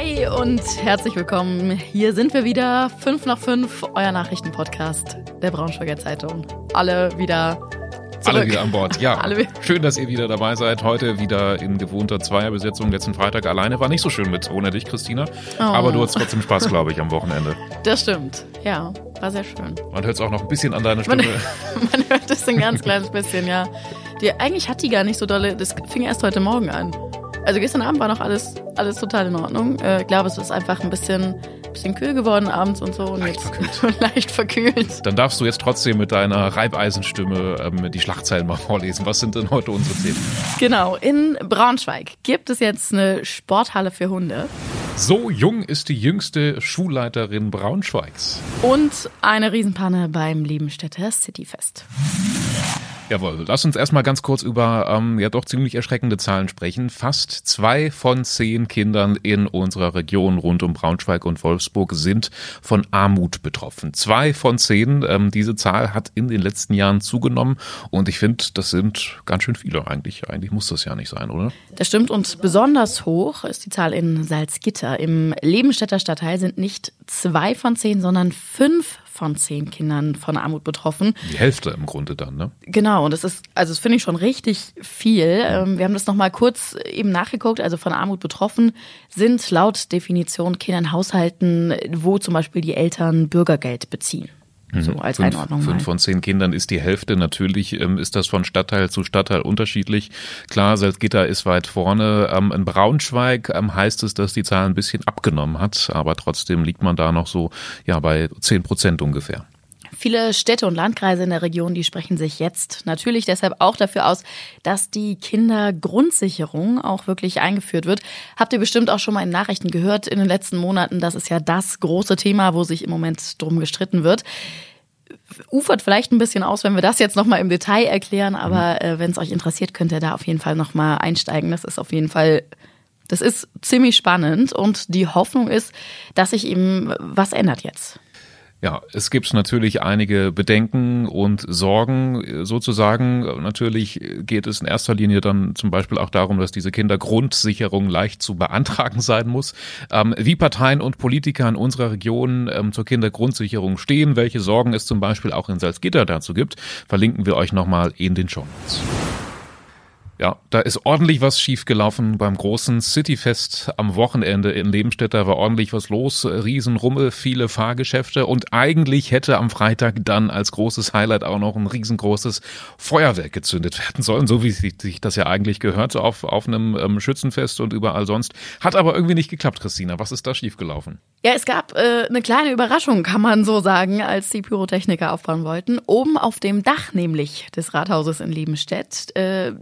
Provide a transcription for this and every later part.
Hi und herzlich willkommen. Hier sind wir wieder. 5 nach 5, euer Nachrichtenpodcast der Braunschweiger Zeitung. Alle wieder Zurück. Alle wieder an Bord, ja. schön, dass ihr wieder dabei seid. Heute wieder in gewohnter Zweierbesetzung. Letzten Freitag alleine war nicht so schön mit ohne dich, Christina. Oh. Aber du hast trotzdem Spaß, glaube ich, am Wochenende. Das stimmt, ja. War sehr schön. Man hört es auch noch ein bisschen an deiner Stimme. Man, man hört es ein ganz kleines bisschen, ja. Die, eigentlich hat die gar nicht so dolle. Das fing erst heute Morgen an. Also gestern Abend war noch alles, alles total in Ordnung. Äh, ich glaube, es ist einfach ein bisschen, bisschen kühl geworden abends und so. Und leicht verkühlt. leicht verkühlt. Dann darfst du jetzt trotzdem mit deiner Reibeisenstimme ähm, die Schlagzeilen mal vorlesen. Was sind denn heute unsere Themen? Genau, in Braunschweig gibt es jetzt eine Sporthalle für Hunde. So jung ist die jüngste Schulleiterin Braunschweigs. Und eine Riesenpanne beim Liebenstädter Cityfest. Jawohl, lass uns erstmal ganz kurz über ähm, ja doch ziemlich erschreckende Zahlen sprechen. Fast zwei von zehn Kindern in unserer Region rund um Braunschweig und Wolfsburg sind von Armut betroffen. Zwei von zehn. Ähm, diese Zahl hat in den letzten Jahren zugenommen und ich finde, das sind ganz schön viele eigentlich. Eigentlich muss das ja nicht sein, oder? Das stimmt und besonders hoch ist die Zahl in Salzgitter. Im Lebenstädter Stadtteil sind nicht zwei von zehn, sondern fünf von zehn Kindern von Armut betroffen. Die Hälfte im Grunde dann, ne? Genau, und das ist, also das finde ich schon richtig viel. Ähm, wir haben das nochmal kurz eben nachgeguckt, also von Armut betroffen sind laut Definition Kinder in Haushalten, wo zum Beispiel die Eltern Bürgergeld beziehen. Mhm. So als fünf, Einordnung. Fünf von zehn Kindern ist die Hälfte. Natürlich ähm, ist das von Stadtteil zu Stadtteil unterschiedlich. Klar, Salzgitter ist weit vorne. Ähm, in Braunschweig ähm, heißt es, dass die Zahl ein bisschen abgenommen hat, aber trotzdem liegt man da noch so ja bei zehn Prozent ungefähr. Viele Städte und Landkreise in der Region, die sprechen sich jetzt natürlich deshalb auch dafür aus, dass die Kindergrundsicherung auch wirklich eingeführt wird. Habt ihr bestimmt auch schon mal in Nachrichten gehört in den letzten Monaten. Das ist ja das große Thema, wo sich im Moment drum gestritten wird ufert vielleicht ein bisschen aus, wenn wir das jetzt nochmal im Detail erklären, aber mhm. äh, wenn es euch interessiert, könnt ihr da auf jeden Fall nochmal einsteigen. Das ist auf jeden Fall, das ist ziemlich spannend und die Hoffnung ist, dass sich eben was ändert jetzt. Ja, es gibt natürlich einige Bedenken und Sorgen sozusagen. Natürlich geht es in erster Linie dann zum Beispiel auch darum, dass diese Kindergrundsicherung leicht zu beantragen sein muss. Ähm, wie Parteien und Politiker in unserer Region ähm, zur Kindergrundsicherung stehen, welche Sorgen es zum Beispiel auch in Salzgitter dazu gibt, verlinken wir euch nochmal in den Show Notes. Ja, da ist ordentlich was schiefgelaufen beim großen Cityfest am Wochenende in Lebenstedt. Da war ordentlich was los, Riesenrummel, viele Fahrgeschäfte und eigentlich hätte am Freitag dann als großes Highlight auch noch ein riesengroßes Feuerwerk gezündet werden sollen, so wie sich das ja eigentlich gehört auf, auf einem ähm, Schützenfest und überall sonst. Hat aber irgendwie nicht geklappt, Christina. Was ist da schiefgelaufen? Ja, es gab äh, eine kleine Überraschung, kann man so sagen, als die Pyrotechniker aufbauen wollten. Oben auf dem Dach nämlich des Rathauses in Liebenstedt. Äh,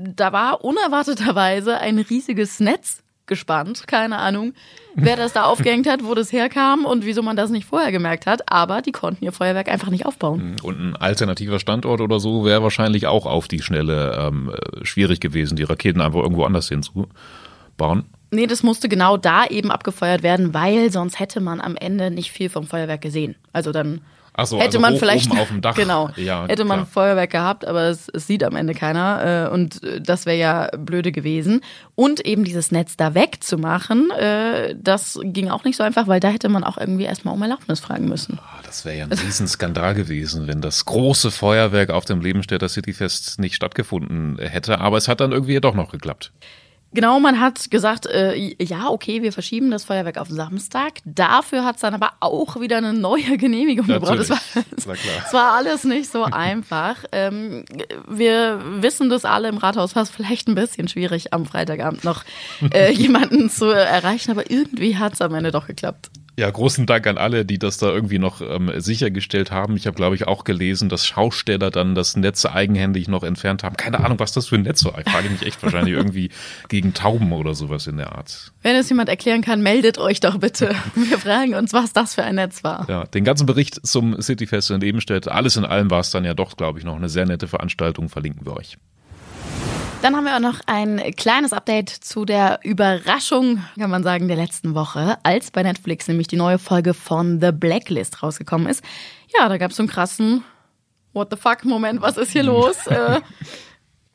da war unerwarteterweise ein riesiges Netz gespannt. Keine Ahnung, wer das da aufgehängt hat, wo das herkam und wieso man das nicht vorher gemerkt hat. Aber die konnten ihr Feuerwerk einfach nicht aufbauen. Und ein alternativer Standort oder so wäre wahrscheinlich auch auf die Schnelle ähm, schwierig gewesen, die Raketen einfach irgendwo anders hinzubauen. Nee, das musste genau da eben abgefeuert werden, weil sonst hätte man am Ende nicht viel vom Feuerwerk gesehen. Also dann so, hätte also man vielleicht oben auf dem Dach. genau ja, hätte man. Feuerwerk gehabt, aber es, es sieht am Ende keiner äh, und äh, das wäre ja blöde gewesen. Und eben dieses Netz da wegzumachen, äh, das ging auch nicht so einfach, weil da hätte man auch irgendwie erstmal um Erlaubnis fragen müssen. Ah, Das wäre ja ein Riesenskandal gewesen, wenn das große Feuerwerk auf dem Lebenstädter Cityfest nicht stattgefunden hätte. Aber es hat dann irgendwie doch noch geklappt. Genau, man hat gesagt, äh, ja, okay, wir verschieben das Feuerwerk auf Samstag. Dafür hat es dann aber auch wieder eine neue Genehmigung gebraucht. Das war, Das es war alles nicht so einfach. Ähm, wir wissen das alle im Rathaus, war es vielleicht ein bisschen schwierig, am Freitagabend noch äh, jemanden zu erreichen, aber irgendwie hat es am Ende doch geklappt. Ja, großen Dank an alle, die das da irgendwie noch ähm, sichergestellt haben. Ich habe, glaube ich, auch gelesen, dass Schausteller dann das Netz eigenhändig noch entfernt haben. Keine Ahnung, was das für ein Netz war. Ich frage mich echt wahrscheinlich irgendwie gegen Tauben oder sowas in der Art. Wenn es jemand erklären kann, meldet euch doch bitte. Wir fragen uns, was das für ein Netz war. Ja, den ganzen Bericht zum Cityfest in Ebenstedt, alles in allem war es dann ja doch, glaube ich, noch eine sehr nette Veranstaltung, verlinken wir euch. Dann haben wir auch noch ein kleines Update zu der Überraschung, kann man sagen, der letzten Woche, als bei Netflix nämlich die neue Folge von The Blacklist rausgekommen ist. Ja, da gab es so einen krassen What the fuck Moment, was ist hier los? äh,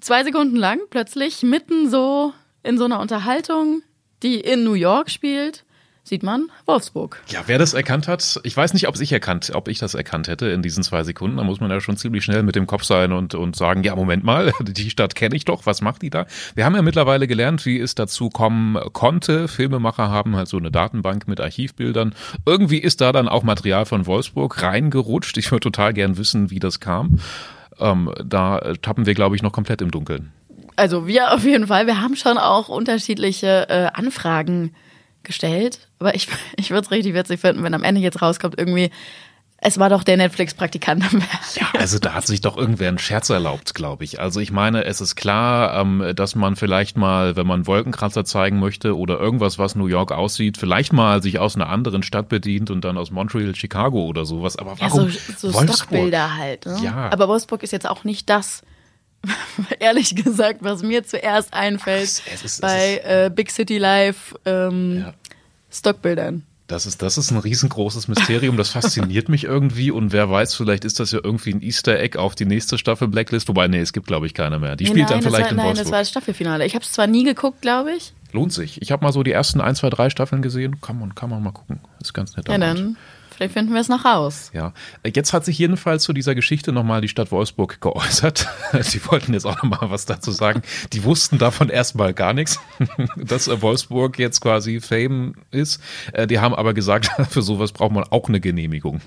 zwei Sekunden lang, plötzlich mitten so in so einer Unterhaltung die in New York spielt, sieht man Wolfsburg. Ja, wer das erkannt hat, ich weiß nicht, ob ich erkannt, ob ich das erkannt hätte in diesen zwei Sekunden. Da muss man ja schon ziemlich schnell mit dem Kopf sein und, und sagen, ja, Moment mal, die Stadt kenne ich doch, was macht die da? Wir haben ja mittlerweile gelernt, wie es dazu kommen konnte. Filmemacher haben halt so eine Datenbank mit Archivbildern. Irgendwie ist da dann auch Material von Wolfsburg reingerutscht. Ich würde total gern wissen, wie das kam. Ähm, da tappen wir, glaube ich, noch komplett im Dunkeln. Also wir auf jeden Fall. Wir haben schon auch unterschiedliche äh, Anfragen gestellt. Aber ich, ich würde es richtig witzig finden, wenn am Ende jetzt rauskommt, irgendwie, es war doch der Netflix-Praktikant am Werk. Ja, also da hat sich doch irgendwer einen Scherz erlaubt, glaube ich. Also ich meine, es ist klar, ähm, dass man vielleicht mal, wenn man Wolkenkratzer zeigen möchte oder irgendwas, was New York aussieht, vielleicht mal sich aus einer anderen Stadt bedient und dann aus Montreal, Chicago oder sowas. Aber warum? Ja, so, so Stockbilder halt. Ne? Ja. Aber Wolfsburg ist jetzt auch nicht das ehrlich gesagt, was mir zuerst einfällt Es ist- es bei äh, Big City Live ähm, Ja. Stockbildern. Das ist, das ist ein riesengroßes Mysterium, das fasziniert mich irgendwie und wer weiß, vielleicht ist das ja irgendwie ein Easter Egg auf die nächste Staffel Blacklist, wobei, nee, es gibt glaube ich keine mehr. Die Nee, spielt nein, dann vielleicht war, in nein, Wolfsburg. das war das Staffelfinale. Ich habe es zwar nie geguckt, glaube ich. Lohnt sich. Ich habe mal so die ersten ein, zwei, drei Staffeln gesehen. Kann man, kann man mal gucken. Ist ganz nett. Ja, dann vielleicht finden wir es noch raus. Ja, jetzt hat sich jedenfalls zu dieser Geschichte nochmal die Stadt Wolfsburg geäußert. Die wollten jetzt auch nochmal was dazu sagen. Die wussten davon erstmal gar nichts, dass äh, Wolfsburg jetzt quasi Fame ist. Äh, Die haben aber gesagt, für sowas braucht man auch eine Genehmigung.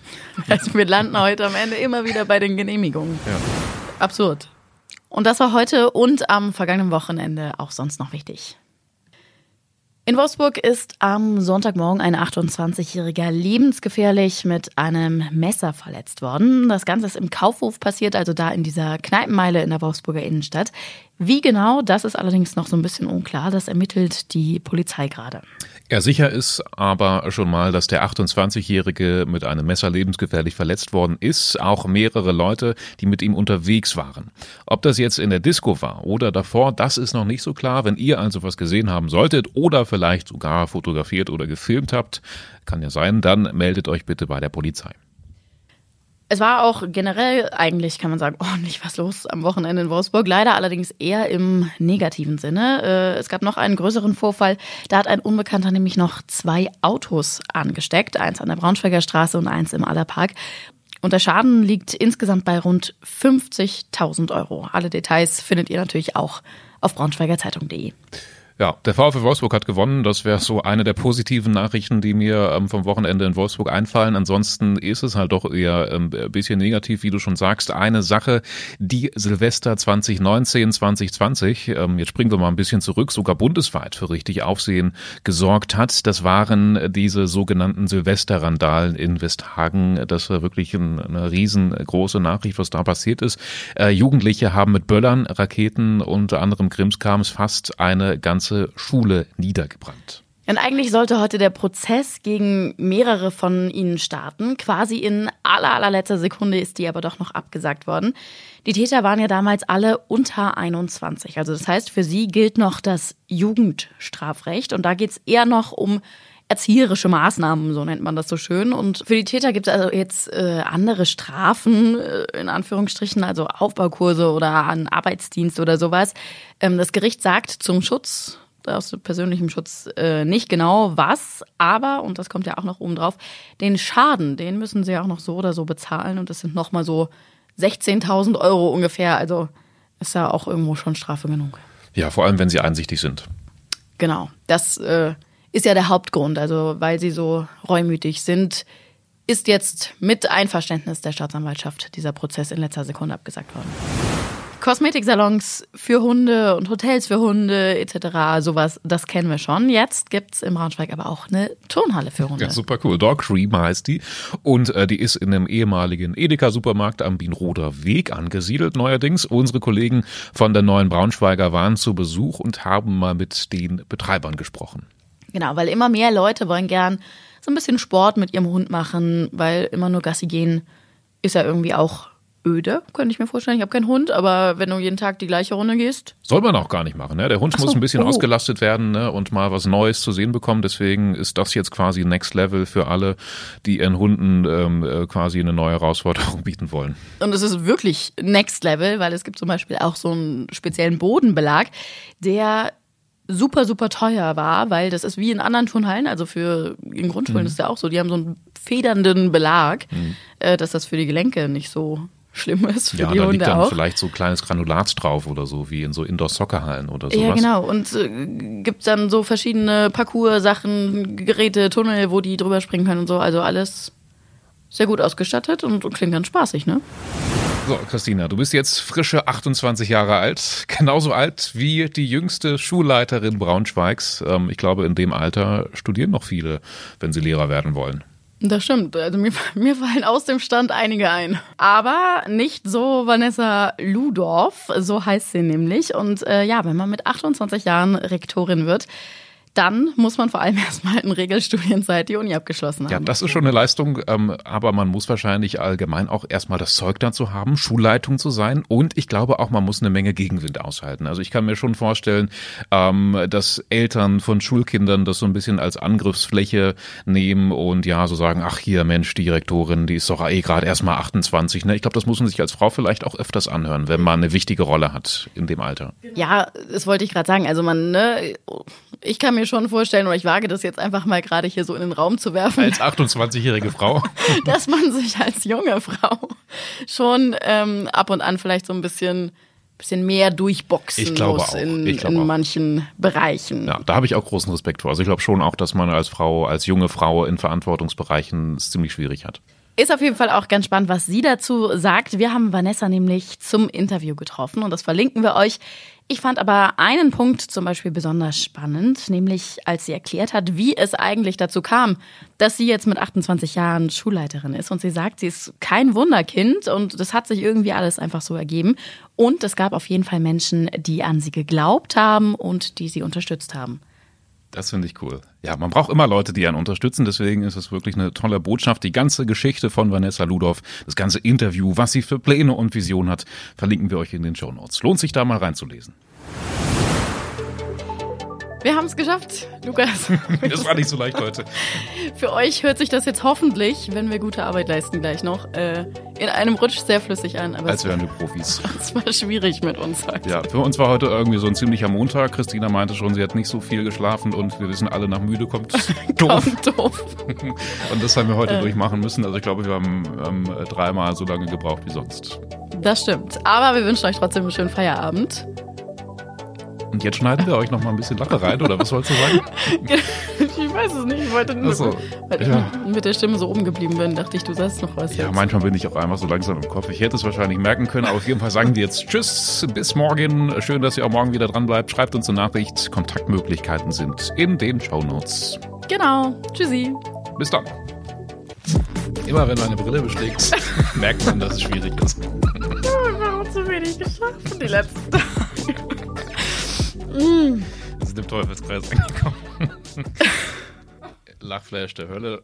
Also wir landen heute am Ende immer wieder bei den Genehmigungen. Ja. Absurd. Und das war heute und am vergangenen Wochenende auch sonst noch wichtig. In Wolfsburg ist am Sonntagmorgen ein 28-Jähriger lebensgefährlich mit einem Messer verletzt worden. Das Ganze ist im Kaufhof passiert, also da in dieser Kneipenmeile in der Wolfsburger Innenstadt. Wie genau, das ist allerdings noch so ein bisschen unklar. Das ermittelt die Polizei gerade. Ja, sicher ist aber schon mal, dass der 28-Jährige mit einem Messer lebensgefährlich verletzt worden ist. Auch mehrere Leute, die mit ihm unterwegs waren. Ob das jetzt in der Disco war oder davor, das ist noch nicht so klar. Wenn ihr also was gesehen haben solltet oder vielleicht sogar fotografiert oder gefilmt habt, kann ja sein, dann meldet euch bitte bei der Polizei. Es war auch generell eigentlich, kann man sagen, ordentlich was los am Wochenende in Wolfsburg. Leider allerdings eher im negativen Sinne. Äh, Es gab noch einen größeren Vorfall. Da hat ein Unbekannter nämlich noch zwei Autos angesteckt. Eins an der Braunschweiger Straße und eins im Allerpark. Und der Schaden liegt insgesamt bei rund 50.000 Euro. Alle Details findet ihr natürlich auch auf braunschweigerzeitung.de. Ja, der VfL Wolfsburg hat gewonnen. Das wäre so eine der positiven Nachrichten, die mir ähm, vom Wochenende in Wolfsburg einfallen. Ansonsten ist es halt doch eher ähm, ein bisschen negativ, wie du schon sagst. Eine Sache, die Silvester 2019, 2020, ähm, jetzt springen wir mal ein bisschen zurück, sogar bundesweit für richtig Aufsehen gesorgt hat. Das waren diese sogenannten Silvesterrandalen in Westhagen. Das war wirklich ein, eine riesengroße Nachricht, was da passiert ist. Äh, Jugendliche haben mit Böllern, Raketen, unter anderem Krimskrams fast eine ganze Schule niedergebrannt. Und eigentlich sollte heute der Prozess gegen mehrere von ihnen starten. Quasi in aller, allerletzter Sekunde ist die aber doch noch abgesagt worden. Die Täter waren ja damals alle unter 21. Also das heißt, für sie gilt noch das Jugendstrafrecht. Und da geht es eher noch um erzieherische Maßnahmen, so nennt man das so schön. Und für die Täter gibt es also jetzt äh, andere Strafen, äh, in Anführungsstrichen, also Aufbaukurse oder an Arbeitsdienst oder sowas. Ähm, das Gericht sagt zum Schutz aus persönlichem Schutz äh, nicht genau was, aber, und das kommt ja auch noch oben drauf, den Schaden, den müssen sie ja auch noch so oder so bezahlen und das sind nochmal so 16.000 Euro ungefähr, also ist ja auch irgendwo schon Strafe genug. Ja, vor allem, wenn sie einsichtig sind. Genau, das äh, ist ja der Hauptgrund, also weil sie so reumütig sind, ist jetzt mit Einverständnis der Staatsanwaltschaft dieser Prozess in letzter Sekunde abgesagt worden. Kosmetiksalons für Hunde und Hotels für Hunde etc. Sowas, das kennen wir schon. Jetzt gibt's im Braunschweig aber auch eine Turnhalle für Hunde. Ja, super cool. Dog Cream heißt die. Und äh, die ist in einem ehemaligen Edeka-Supermarkt am Bienroder Weg angesiedelt neuerdings. Unsere Kollegen von der neuen Braunschweiger waren zu Besuch und haben mal mit den Betreibern gesprochen. Genau, weil immer mehr Leute wollen gern so ein bisschen Sport mit ihrem Hund machen, weil immer nur Gassi gehen ist ja irgendwie auch öde, könnte ich mir vorstellen. Ich habe keinen Hund, aber wenn du jeden Tag die gleiche Runde gehst. Soll man auch gar nicht machen. Ne? Der Hund so, muss ein bisschen oh. ausgelastet werden ne? und mal was Neues zu sehen bekommen. Deswegen ist das jetzt quasi Next Level für alle, die ihren Hunden ähm, äh, quasi eine neue Herausforderung bieten wollen. Und es ist wirklich Next Level, weil es gibt zum Beispiel auch so einen speziellen Bodenbelag, der super, super teuer war, weil das ist wie in anderen Turnhallen, also für in Grundschulen mhm. ist ja auch so, die haben so einen federnden Belag, mhm. äh, dass das für die Gelenke nicht so schlimm ist für ja, die da Hunde liegt dann auch. vielleicht so kleines Granulat drauf oder so, wie in so Indoor-Soccerhallen oder sowas. Ja, genau. Und äh, gibt dann so verschiedene Parcours-Sachen, Geräte, Tunnel, wo die drüber springen können und so. Also alles sehr gut ausgestattet und, und klingt ganz spaßig, ne? So, Christina, du bist jetzt frische 28 Jahre alt, genauso alt wie die jüngste Schulleiterin Braunschweigs. Ähm, ich glaube, in dem Alter studieren noch viele, wenn sie Lehrer werden wollen. Das stimmt. Also mir, mir fallen aus dem Stand einige ein. Aber nicht so Vanessa Ludorf, so heißt sie nämlich. Und äh, ja, wenn man mit 28 Jahren Rektorin wird, dann muss man vor allem erstmal in Regelstudienzeit die Uni abgeschlossen haben. Ja, das ist schon eine Leistung, ähm, aber man muss wahrscheinlich allgemein auch erstmal das Zeug dazu haben, Schulleitung zu sein und ich glaube auch, man muss eine Menge Gegenwind aushalten. Also ich kann mir schon vorstellen, ähm, dass Eltern von Schulkindern das so ein bisschen als Angriffsfläche nehmen und ja, so sagen, ach hier, Mensch, die Direktorin, die ist doch eh gerade erst mal 28. Ne? Ich glaube, das muss man sich als Frau vielleicht auch öfters anhören, wenn man eine wichtige Rolle hat in dem Alter. Ja, das wollte ich gerade sagen. Also man, ne, ich kann mir schon vorstellen, oder ich wage das jetzt einfach mal gerade hier so in den Raum zu werfen. Als 28-jährige Frau. dass man sich als junge Frau schon ähm, ab und an vielleicht so ein bisschen bisschen mehr durchboxen muss in, in manchen Bereichen. Ja, da habe ich auch großen Respekt vor. Also ich glaube schon auch, dass man als Frau, als junge Frau in Verantwortungsbereichen es ziemlich schwierig hat. Ist auf jeden Fall auch ganz spannend, was sie dazu sagt. Wir haben Vanessa nämlich zum Interview getroffen und das verlinken wir euch. Ich fand aber einen Punkt zum Beispiel besonders spannend, nämlich als sie erklärt hat, wie es eigentlich dazu kam, dass sie jetzt mit 28 Jahren Schulleiterin ist. Und sie sagt, sie ist kein Wunderkind und das hat sich irgendwie alles einfach so ergeben. Und es gab auf jeden Fall Menschen, die an sie geglaubt haben und die sie unterstützt haben. Das finde ich cool. Ja, man braucht immer Leute, die einen unterstützen. Deswegen ist es wirklich eine tolle Botschaft. Die ganze Geschichte von Vanessa Ludorf, das ganze Interview, was sie für Pläne und Visionen hat, verlinken wir euch in den Show Notes. Lohnt sich da mal reinzulesen. Wir haben es geschafft, Lukas. Das war nicht so leicht heute. Für euch hört sich das jetzt hoffentlich, wenn wir gute Arbeit leisten gleich noch, äh, in einem Rutsch sehr flüssig an. Aber Als wären wir Profis. Es war schwierig mit uns heute. Ja, für uns war heute irgendwie so ein ziemlicher Montag. Christina meinte schon, sie hat nicht so viel geschlafen und wir wissen alle, nach müde kommt doof. kommt doof. Und das haben wir heute äh. durchmachen müssen. Also ich glaube, wir haben ähm, dreimal so lange gebraucht wie sonst. Das stimmt. Aber wir wünschen euch trotzdem einen schönen Feierabend. Und jetzt schneiden wir euch noch mal ein bisschen Lache rein, oder was wolltest du sagen? ich weiß es nicht. Ich wollte nur, so, weil ja. ich mit der Stimme so oben geblieben bin, dachte ich, du sagst noch was. Ja, jetzt. manchmal bin ich auch einfach so langsam im Kopf. Ich hätte es wahrscheinlich merken können, aber auf jeden Fall sagen wir jetzt Tschüss, bis morgen. Schön, dass ihr auch morgen wieder dran bleibt. Schreibt uns eine Nachricht. Kontaktmöglichkeiten sind in den Shownotes. Genau. Tschüssi. Bis dann. Immer wenn meine Brille beschlägt, merkt man, dass es schwierig ist. Wir haben zu wenig geschafft die letzten Tage. Wir sind im Teufelskreis angekommen. Lachflash der Hölle.